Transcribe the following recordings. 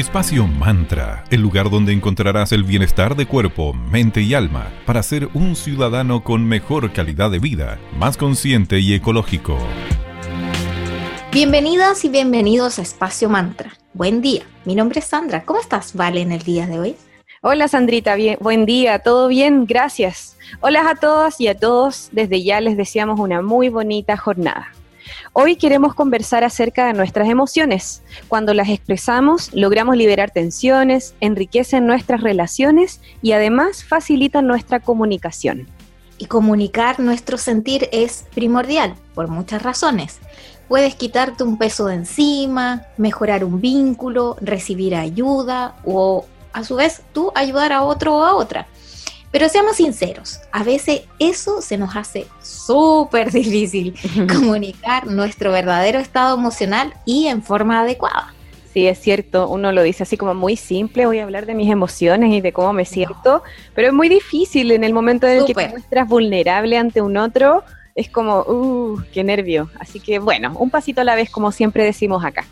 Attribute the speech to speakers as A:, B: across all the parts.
A: Espacio Mantra, el lugar donde encontrarás el bienestar de cuerpo, mente y alma para ser un ciudadano con mejor calidad de vida, más consciente y ecológico.
B: Bienvenidas y bienvenidos a Espacio Mantra. Buen día, mi nombre es Sandra. ¿Cómo estás, Vale, en el día de hoy?
C: Hola Sandrita, bien, buen día, todo bien, gracias. Hola a todas y a todos, desde ya les deseamos una muy bonita jornada. Hoy queremos conversar acerca de nuestras emociones. Cuando las expresamos, logramos liberar tensiones, enriquecen nuestras relaciones y además facilitan nuestra comunicación.
B: Y comunicar nuestro sentir es primordial, por muchas razones. Puedes quitarte un peso de encima, mejorar un vínculo, recibir ayuda o a su vez tú ayudar a otro o a otra. Pero seamos sinceros, a veces eso se nos hace súper difícil comunicar nuestro verdadero estado emocional y en forma adecuada.
C: Sí, es cierto, uno lo dice así como muy simple, voy a hablar de mis emociones y de cómo me siento, pero es muy difícil en el momento en el que te muestras vulnerable ante un otro, es como, uh, qué nervio. Así que bueno, un pasito a la vez, como siempre decimos acá.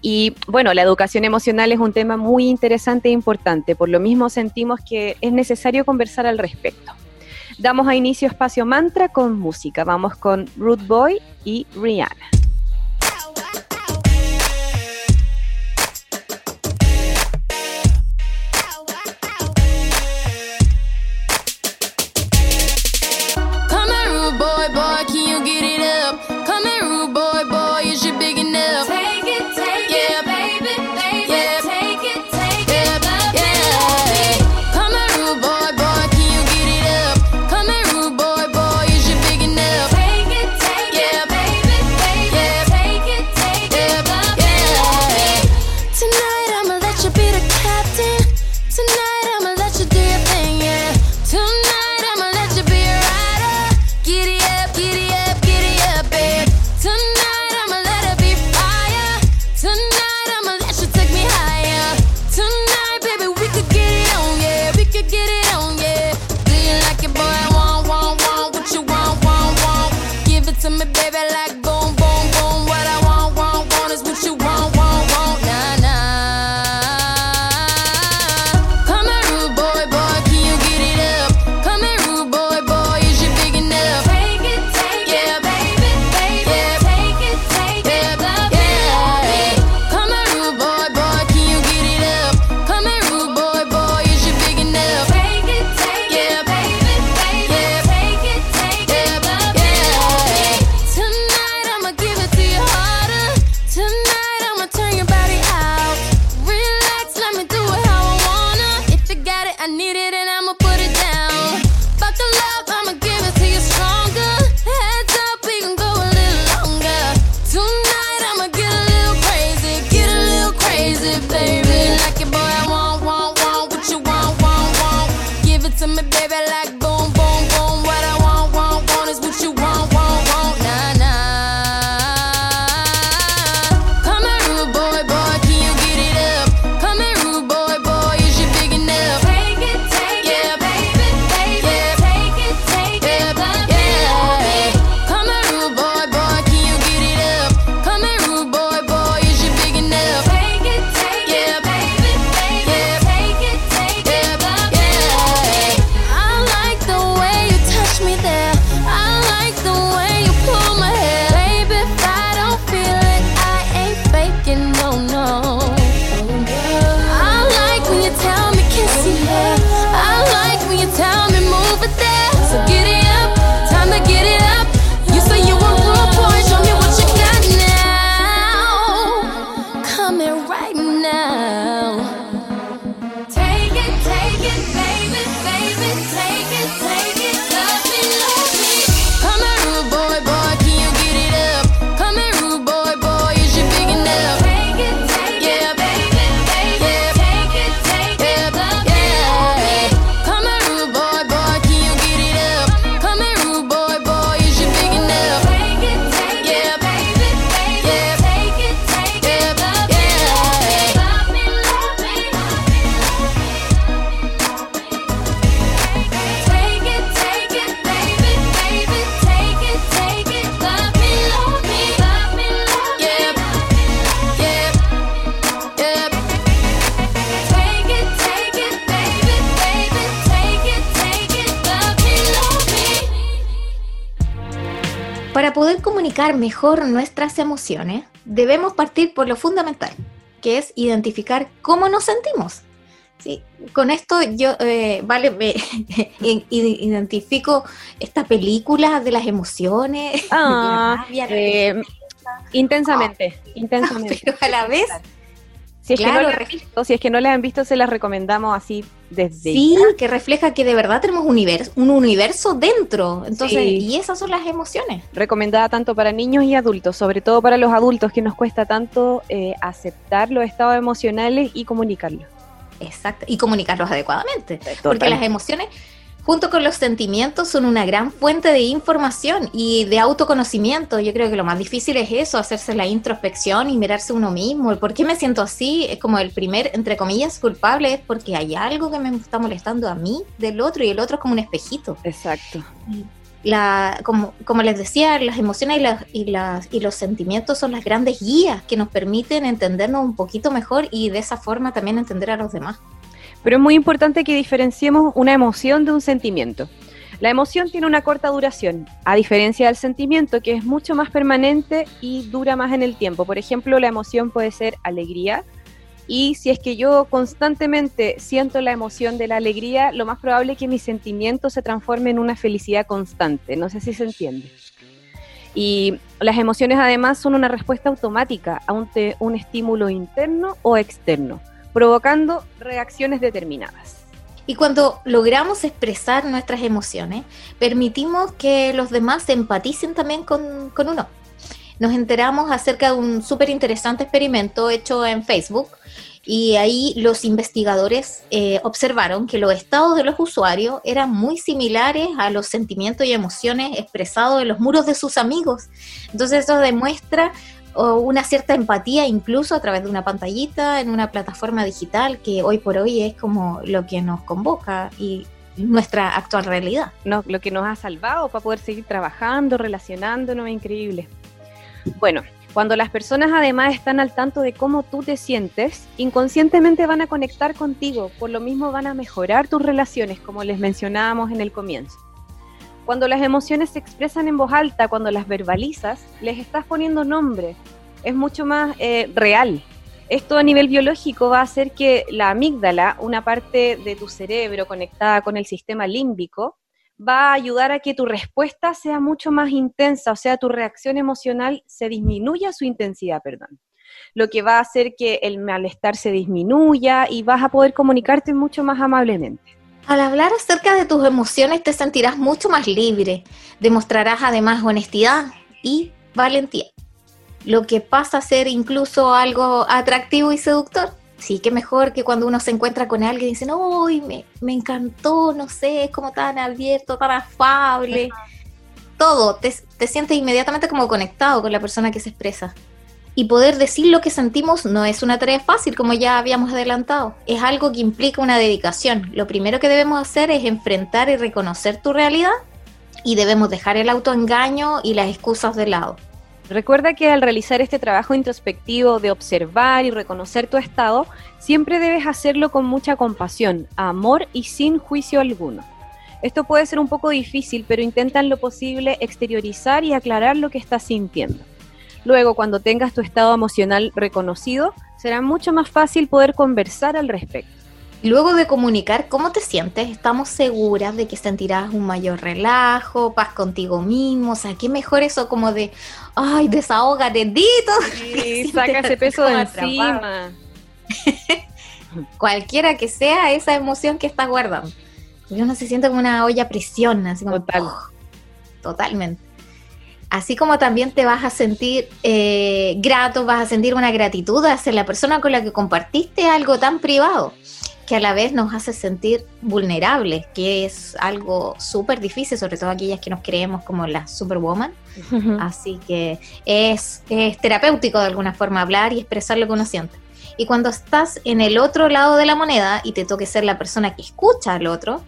C: Y bueno, la educación emocional es un tema muy interesante e importante, por lo mismo sentimos que es necesario conversar al respecto. Damos a inicio espacio mantra con música. Vamos con Root Boy y Rihanna.
B: Come on, boy, boy, can you get it? to me, baby, like comunicar mejor nuestras emociones, debemos partir por lo fundamental, que es identificar cómo nos sentimos. Sí, con esto yo, eh, vale, me, identifico esta película de las emociones.
C: Ah, eh, intensamente, intensamente.
B: Pero a la vez
C: si es, que no las visto, si es que no han visto, se las recomendamos así desde.
B: Sí, que refleja que de verdad tenemos un universo, un universo dentro. Entonces, y esas son las emociones.
C: Recomendada tanto para niños y adultos, sobre todo para los adultos que nos cuesta tanto eh, aceptar los estados emocionales y comunicarlos.
B: Exacto, y comunicarlos adecuadamente. Porque las emociones junto con los sentimientos, son una gran fuente de información y de autoconocimiento. Yo creo que lo más difícil es eso, hacerse la introspección y mirarse uno mismo. ¿Por qué me siento así? Es como el primer, entre comillas, culpable, es porque hay algo que me está molestando a mí del otro y el otro es como un espejito.
C: Exacto.
B: La, como, como les decía, las emociones y, las, y, las, y los sentimientos son las grandes guías que nos permiten entendernos un poquito mejor y de esa forma también entender a los demás.
C: Pero es muy importante que diferenciemos una emoción de un sentimiento. La emoción tiene una corta duración, a diferencia del sentimiento que es mucho más permanente y dura más en el tiempo. Por ejemplo, la emoción puede ser alegría y si es que yo constantemente siento la emoción de la alegría, lo más probable es que mi sentimiento se transforme en una felicidad constante. No sé si se entiende. Y las emociones además son una respuesta automática a un estímulo interno o externo provocando reacciones determinadas.
B: Y cuando logramos expresar nuestras emociones, permitimos que los demás empaticen también con, uno. Nos enteramos acerca de un súper interesante experimento hecho en Facebook y ahí los investigadores eh, observaron que los estados de los usuarios eran muy similares a los sentimientos y emociones expresados en los muros de sus amigos. Entonces eso demuestra o una cierta empatía incluso a través de una pantallita en una plataforma digital que hoy por hoy es como lo que nos convoca y nuestra actual realidad.
C: No, lo que nos ha salvado para poder seguir trabajando, relacionándonos, es increíble. Bueno, cuando las personas además están al tanto de cómo tú te sientes, inconscientemente van a conectar contigo, por lo mismo van a mejorar tus relaciones, como les mencionábamos en el comienzo. Cuando las emociones se expresan en voz alta, cuando las verbalizas, les estás poniendo nombre. Es mucho más eh, real. Esto a nivel biológico va a hacer que la amígdala, una parte de tu cerebro conectada con el sistema límbico, va a ayudar a que tu respuesta sea mucho más intensa, o sea, tu reacción emocional se disminuya su intensidad, perdón. Lo que va a hacer que el malestar se disminuya y vas a poder comunicarte mucho más amablemente.
B: Al hablar acerca de tus emociones te sentirás mucho más libre, demostrarás además honestidad y valentía, lo que pasa a ser incluso algo atractivo y seductor. Sí, que mejor que cuando uno se encuentra con alguien y dice, no, me, me encantó, no sé, es como tan abierto, tan afable. Todo, te, te sientes inmediatamente como conectado con la persona que se expresa. Y poder decir lo que sentimos no es una tarea fácil, como ya habíamos adelantado. Es algo que implica una dedicación. Lo primero que debemos hacer es enfrentar y reconocer tu realidad y debemos dejar el autoengaño y las excusas de lado.
C: Recuerda que al realizar este trabajo introspectivo de observar y reconocer tu estado, siempre debes hacerlo con mucha compasión, amor y sin juicio alguno. Esto puede ser un poco difícil, pero intenta en lo posible exteriorizar y aclarar lo que estás sintiendo. Luego, cuando tengas tu estado emocional reconocido, será mucho más fácil poder conversar al respecto.
B: Luego de comunicar cómo te sientes, estamos seguras de que sentirás un mayor relajo, paz contigo mismo. O sea, qué mejor eso como de, ay, desahoga, dedito.
C: Sí, saca ese peso de encima.
B: Cualquiera que sea esa emoción que estás guardando. Uno se siente como una olla a presión, así como.
C: Total.
B: totalmente así como también te vas a sentir eh, grato, vas a sentir una gratitud hacia la persona con la que compartiste algo tan privado, que a la vez nos hace sentir vulnerables, que es algo súper difícil, sobre todo aquellas que nos creemos como la superwoman. Así que es, es terapéutico de alguna forma hablar y expresar lo que uno siente. Y cuando estás en el otro lado de la moneda y te toque ser la persona que escucha al otro,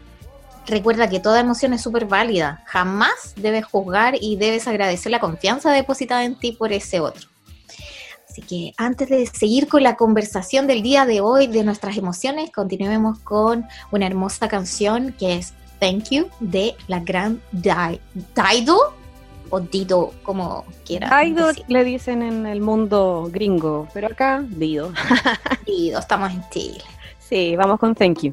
B: recuerda que toda emoción es súper válida. Jamás debes juzgar y debes agradecer la confianza depositada en ti por ese otro. Así que antes de seguir con la conversación del día de hoy de nuestras emociones, continuemos con una hermosa canción que es Thank You de la gran Dido. o Dito, como quiera.
D: Aido le dicen en el mundo gringo, pero acá Dido.
B: Dido, estamos en Chile.
D: Sí, vamos con thank you.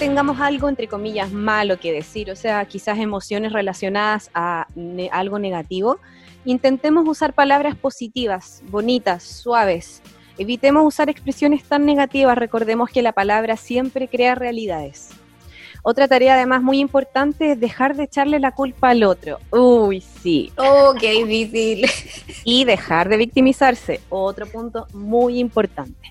D: Tengamos algo, entre comillas, malo que decir, o sea, quizás emociones relacionadas a algo negativo, intentemos usar palabras positivas, bonitas, suaves. Evitemos usar expresiones tan negativas, recordemos que la palabra siempre crea realidades. Otra tarea además muy importante es dejar de echarle la culpa al otro. Uy, sí.
B: Oh, qué difícil.
D: Y dejar de victimizarse. Otro punto muy importante.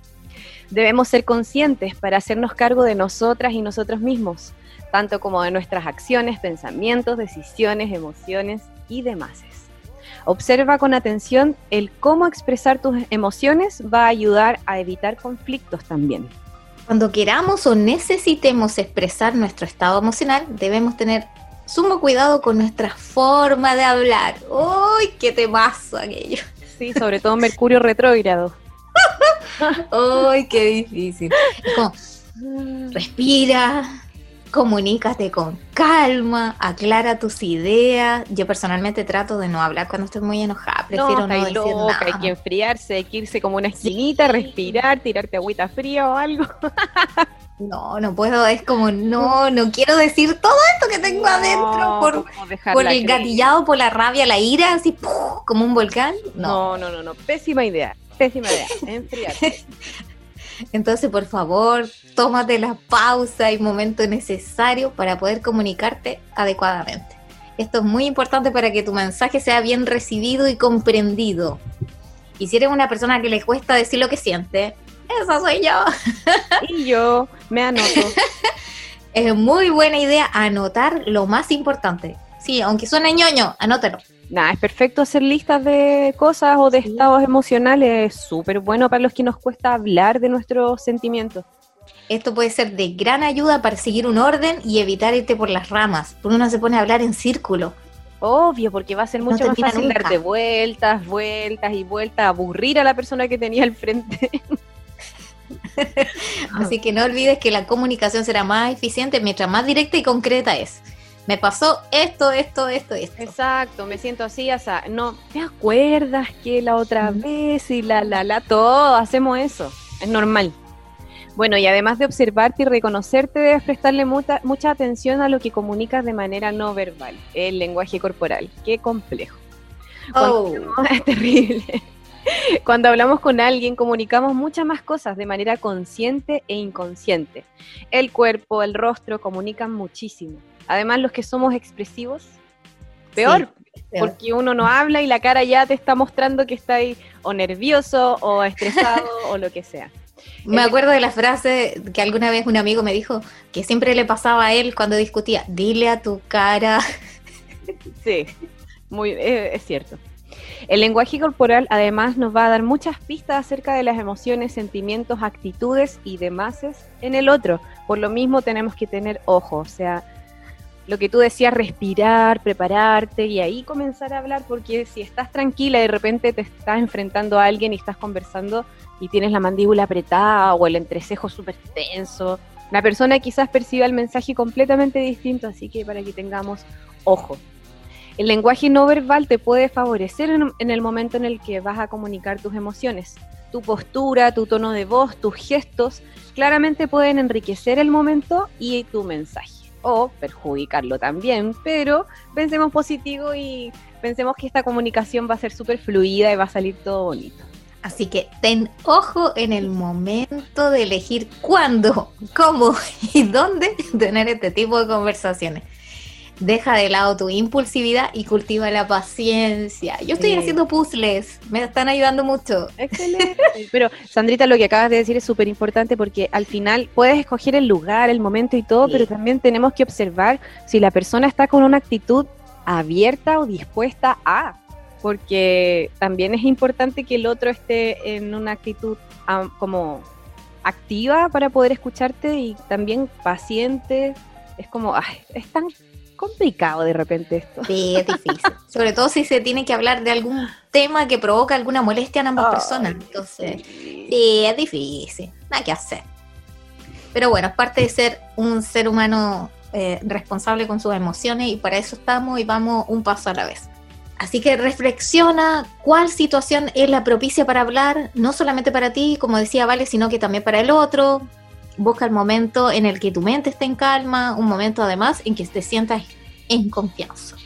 D: Debemos ser conscientes para hacernos cargo de nosotras y nosotros mismos, tanto como de nuestras acciones, pensamientos, decisiones, emociones y demás. Observa con atención el cómo expresar tus emociones va a ayudar a evitar conflictos también.
B: Cuando queramos o necesitemos expresar nuestro estado emocional, debemos tener sumo cuidado con nuestra forma de hablar. ¡Uy, qué temazo aquello!
D: Sí, sobre todo Mercurio retrógrado.
B: ¡Ay, qué difícil! respira, comunícate con calma, aclara tus ideas. Yo personalmente trato de no hablar cuando estoy muy enojada, prefiero no, decir nada.
D: Hay que enfriarse, hay que irse como una esquinita, respirar, tirarte agüita fría o algo.
B: No, no puedo, es como, no, no quiero decir todo esto que tengo adentro por, por el gatillado, por la rabia, la ira, así como un volcán.
C: No. no, no, no, pésima idea, pésima idea, enfriarte.
B: Entonces, por favor, tómate la pausa y momento necesario para poder comunicarte adecuadamente. Esto es muy importante para que tu mensaje sea bien recibido y comprendido. Y si eres una persona que le cuesta decir lo que siente, esa soy yo.
C: Y yo me anoto.
B: Es muy buena idea anotar lo más importante. Sí, aunque suene ñoño, anótalo.
C: Nada, es perfecto hacer listas de cosas o de estados emocionales. Es súper bueno para los que nos cuesta hablar de nuestros sentimientos.
B: Esto puede ser de gran ayuda para seguir un orden y evitar irte por las ramas, porque uno se pone a hablar en círculo.
C: Obvio, porque va a ser mucho más fácil darte vueltas, vueltas y vueltas, aburrir a la persona que tenía al frente.
B: Así que no olvides que la comunicación será más eficiente mientras más directa y concreta es. Me pasó esto, esto, esto, esto.
C: Exacto, me siento así, o sea, no, ¿te acuerdas que la otra vez y la, la, la, todo, hacemos eso? Es normal. Bueno, y además de observarte y reconocerte, debes prestarle mucha, mucha atención a lo que comunicas de manera no verbal, el lenguaje corporal. Qué complejo. Oh. es terrible. Cuando hablamos con alguien comunicamos muchas más cosas de manera consciente e inconsciente. El cuerpo, el rostro comunican muchísimo. Además, los que somos expresivos, peor, porque uno no habla y la cara ya te está mostrando que está ahí o nervioso o estresado o lo que sea.
B: Me acuerdo de la frase que alguna vez un amigo me dijo que siempre le pasaba a él cuando discutía, dile a tu cara.
C: Sí, muy, eh, es cierto. El lenguaje corporal además nos va a dar muchas pistas acerca de las emociones, sentimientos, actitudes y demás en el otro. Por lo mismo tenemos que tener ojo, o sea, lo que tú decías, respirar, prepararte y ahí comenzar a hablar, porque si estás tranquila y de repente te estás enfrentando a alguien y estás conversando y tienes la mandíbula apretada o el entrecejo súper tenso, la persona quizás perciba el mensaje completamente distinto, así que para que tengamos ojo. El lenguaje no verbal te puede favorecer en, el momento en el que vas a comunicar tus emociones. Tu postura, tu tono de voz, tus gestos, claramente pueden enriquecer el momento y tu mensaje. O perjudicarlo también, pero pensemos positivo y pensemos que esta comunicación va a ser súper fluida y va a salir todo bonito.
B: Así que ten ojo en el momento de elegir cuándo, cómo y dónde tener este tipo de conversaciones deja de lado tu impulsividad y cultiva la paciencia. Yo estoy haciendo puzzles, me están ayudando mucho.
C: Excelente. Pero Sandrita, lo que acabas de decir es súper importante porque al final puedes escoger el lugar, el momento y todo, pero también tenemos que observar si la persona está con una actitud abierta o dispuesta a, porque también es importante que el otro esté en una actitud como activa para poder escucharte y también paciente. Es como, ay, es tan complicado de repente esto.
B: Sí, es difícil. Sobre todo si se tiene que hablar de algún tema que provoca alguna molestia en ambas personas. Entonces, sí. es difícil. Nada que hacer. Pero bueno, es parte de ser un ser humano eh, responsable con sus emociones y para eso estamos y vamos un paso a la vez. Así que reflexiona cuál situación es la propicia para hablar, no solamente para ti, como decía Vale, sino que también para el otro busca el momento en el que tu mente esté en calma, un momento además en que te sientas en confianza.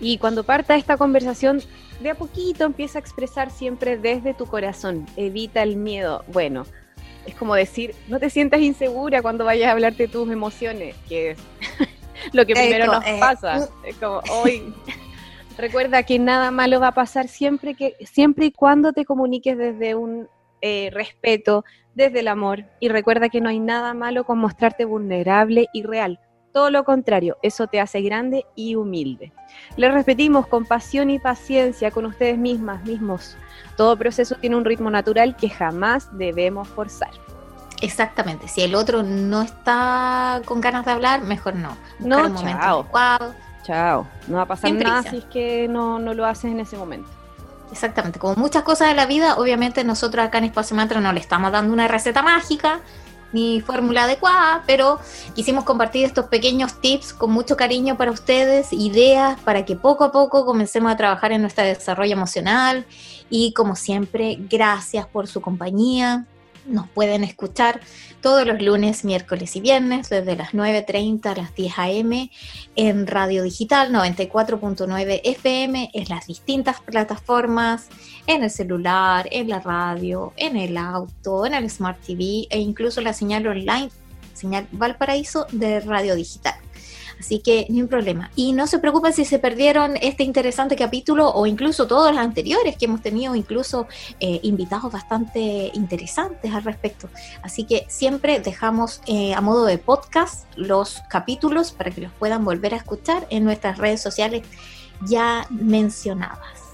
C: Y cuando parta esta conversación, de a poquito empieza a expresar siempre desde tu corazón, evita el miedo. Bueno, es como decir, no te sientas insegura cuando vayas a hablar de tus emociones, que es lo que primero nos eh, pasa. Uh. Es como, hoy, recuerda que nada malo va a pasar siempre, que, siempre y cuando te comuniques desde un eh, respeto, desde el amor y recuerda que no hay nada malo con mostrarte vulnerable y real. Todo lo contrario, eso te hace grande y humilde. Les repetimos, con pasión y paciencia con ustedes mismas, mismos. Todo proceso tiene un ritmo natural que jamás debemos forzar.
B: Exactamente, si el otro no está con ganas de hablar, mejor no.
C: no, chao. Chao, no va a pasar nada si es que no, no lo haces en ese momento.
B: Exactamente, como muchas cosas de la vida, obviamente nosotros acá en Espacio Mantra no le estamos dando una receta mágica ni fórmula adecuada, pero quisimos compartir estos pequeños tips con mucho cariño para ustedes, ideas para que poco a poco comencemos a trabajar en nuestro desarrollo emocional y como siempre, gracias por su compañía. Nos pueden escuchar todos los lunes, miércoles y viernes desde las 9.30 a las 10 a.m. en Radio Digital 94.9 FM, en las distintas plataformas, en el celular, en la radio, en el auto, en el Smart TV e incluso la señal online, señal Valparaíso de Radio Digital. Así que ni un problema. Y no se preocupen si se perdieron este interesante capítulo o incluso todos los anteriores que hemos tenido, incluso eh, invitados bastante interesantes al respecto. Así que siempre dejamos eh, a modo de podcast los capítulos para que los puedan volver a escuchar en nuestras redes sociales ya mencionadas.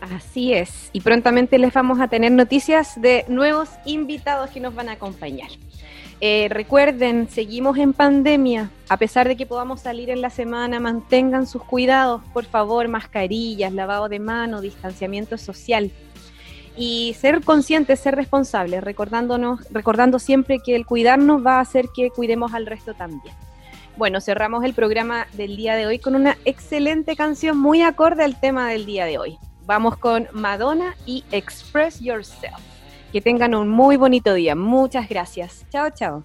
C: Así es, y prontamente les vamos a tener noticias de nuevos invitados que nos van a acompañar. Eh, recuerden, seguimos en pandemia. A pesar de que podamos salir en la semana, mantengan sus cuidados, por favor, mascarillas, lavado de mano, distanciamiento social. Y ser conscientes, ser responsables, recordándonos, recordando siempre que el cuidarnos va a hacer que cuidemos al resto también. Bueno, cerramos el programa del día de hoy con una excelente canción muy acorde al tema del día de hoy. Vamos con Madonna y Express Yourself. Que tengan un muy bonito día. Muchas gracias. Chao, chao.